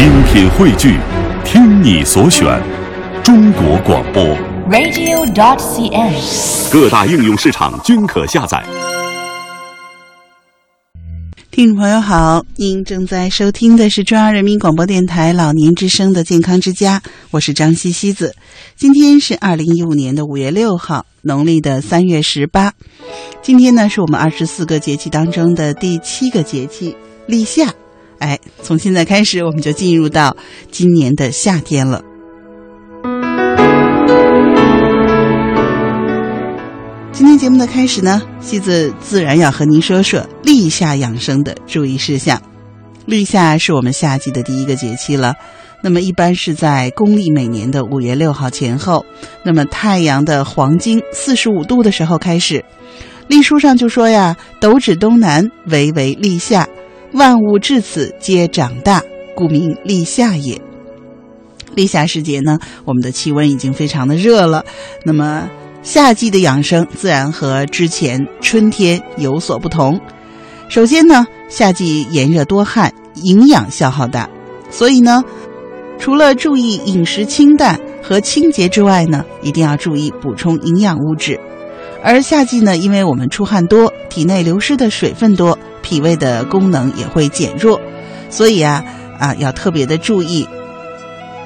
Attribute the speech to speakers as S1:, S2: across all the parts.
S1: 精品汇聚，听你所选，中国广播。
S2: radio.dot.cn，。
S1: 各大应用市场均可下载。
S3: 听众朋友好，您正在收听的是中央人民广播电台老年之声的健康之家，我是张西西子。今天是二零一五年的五月六号，农历的三月十八。今天呢，是我们二十四个节气当中的第七个节气立夏。哎，从现在开始，我们就进入到今年的夏天了。今天节目的开始呢，西子自然要和您说说立夏养生的注意事项。立夏是我们夏季的第一个节气了，那么一般是在公历每年的五月六号前后，那么太阳的黄金四十五度的时候开始。历书上就说呀：“斗指东南，为为立夏，万物至此皆长大，故名立夏也。”立夏时节呢，我们的气温已经非常的热了，那么。夏季的养生自然和之前春天有所不同。首先呢，夏季炎热多汗，营养消耗大，所以呢，除了注意饮食清淡和清洁之外呢，一定要注意补充营养物质。而夏季呢，因为我们出汗多，体内流失的水分多，脾胃的功能也会减弱，所以啊啊，要特别的注意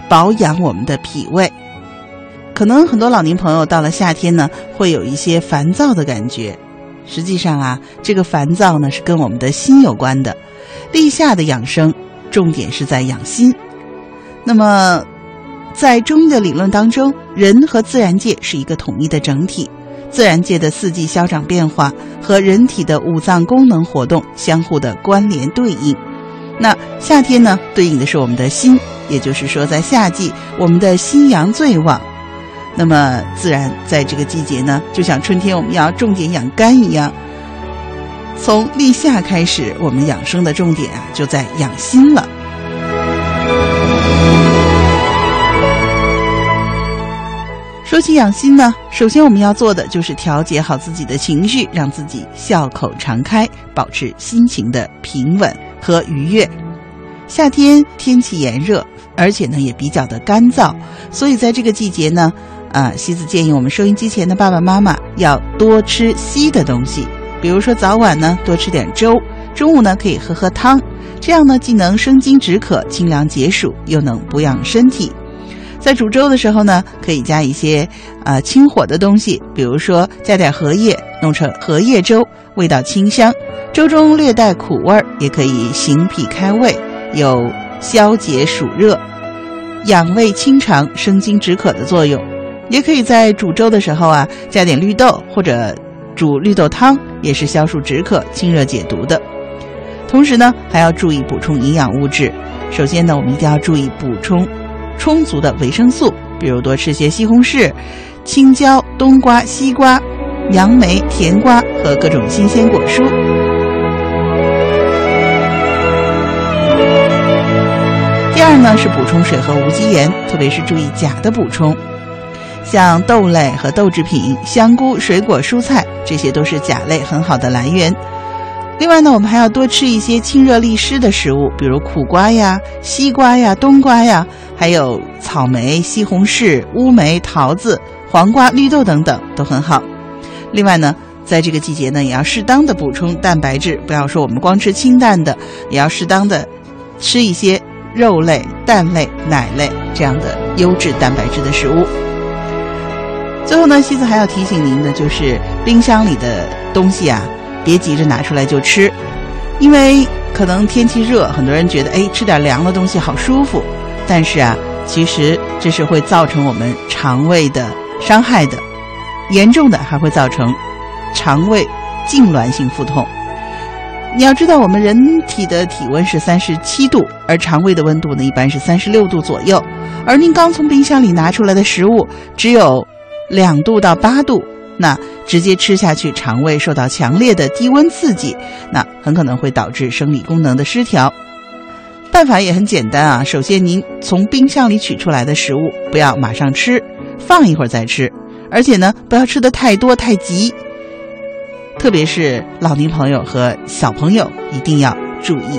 S3: 保养我们的脾胃。可能很多老年朋友到了夏天呢，会有一些烦躁的感觉。实际上啊，这个烦躁呢是跟我们的心有关的。立夏的养生重点是在养心。那么，在中医的理论当中，人和自然界是一个统一的整体，自然界的四季消长变化和人体的五脏功能活动相互的关联对应。那夏天呢，对应的是我们的心，也就是说，在夏季我们的心阳最旺。那么自然在这个季节呢，就像春天我们要重点养肝一样，从立夏开始，我们养生的重点啊就在养心了。说起养心呢，首先我们要做的就是调节好自己的情绪，让自己笑口常开，保持心情的平稳和愉悦。夏天天气炎热，而且呢也比较的干燥，所以在这个季节呢。啊，西子建议我们收音机前的爸爸妈妈要多吃稀的东西，比如说早晚呢多吃点粥，中午呢可以喝喝汤，这样呢既能生津止渴、清凉解暑，又能补养身体。在煮粥的时候呢，可以加一些啊清火的东西，比如说加点荷叶，弄成荷叶粥，味道清香。粥中略带苦味儿，也可以行脾开胃，有消解暑热、养胃清肠、生津止渴的作用。也可以在煮粥的时候啊，加点绿豆或者煮绿豆汤，也是消暑止渴、清热解毒的。同时呢，还要注意补充营养物质。首先呢，我们一定要注意补充充足的维生素，比如多吃些西红柿、青椒、冬瓜、西瓜、杨梅、甜瓜和各种新鲜果蔬。第二呢，是补充水和无机盐，特别是注意钾的补充。像豆类和豆制品、香菇、水果、蔬菜，这些都是钾类很好的来源。另外呢，我们还要多吃一些清热利湿的食物，比如苦瓜呀、西瓜呀、冬瓜呀，还有草莓、西红柿、乌梅、桃子、黄瓜、绿豆等等都很好。另外呢，在这个季节呢，也要适当的补充蛋白质，不要说我们光吃清淡的，也要适当的吃一些肉类、蛋类、奶类这样的优质蛋白质的食物。最后呢，西子还要提醒您的就是，冰箱里的东西啊，别急着拿出来就吃，因为可能天气热，很多人觉得哎，吃点凉的东西好舒服，但是啊，其实这是会造成我们肠胃的伤害的，严重的还会造成肠胃痉挛性腹痛。你要知道，我们人体的体温是三十七度，而肠胃的温度呢，一般是三十六度左右，而您刚从冰箱里拿出来的食物只有两度到八度，那直接吃下去，肠胃受到强烈的低温刺激，那很可能会导致生理功能的失调。办法也很简单啊，首先您从冰箱里取出来的食物不要马上吃，放一会儿再吃，而且呢不要吃的太多太急，特别是老年朋友和小朋友一定要注意。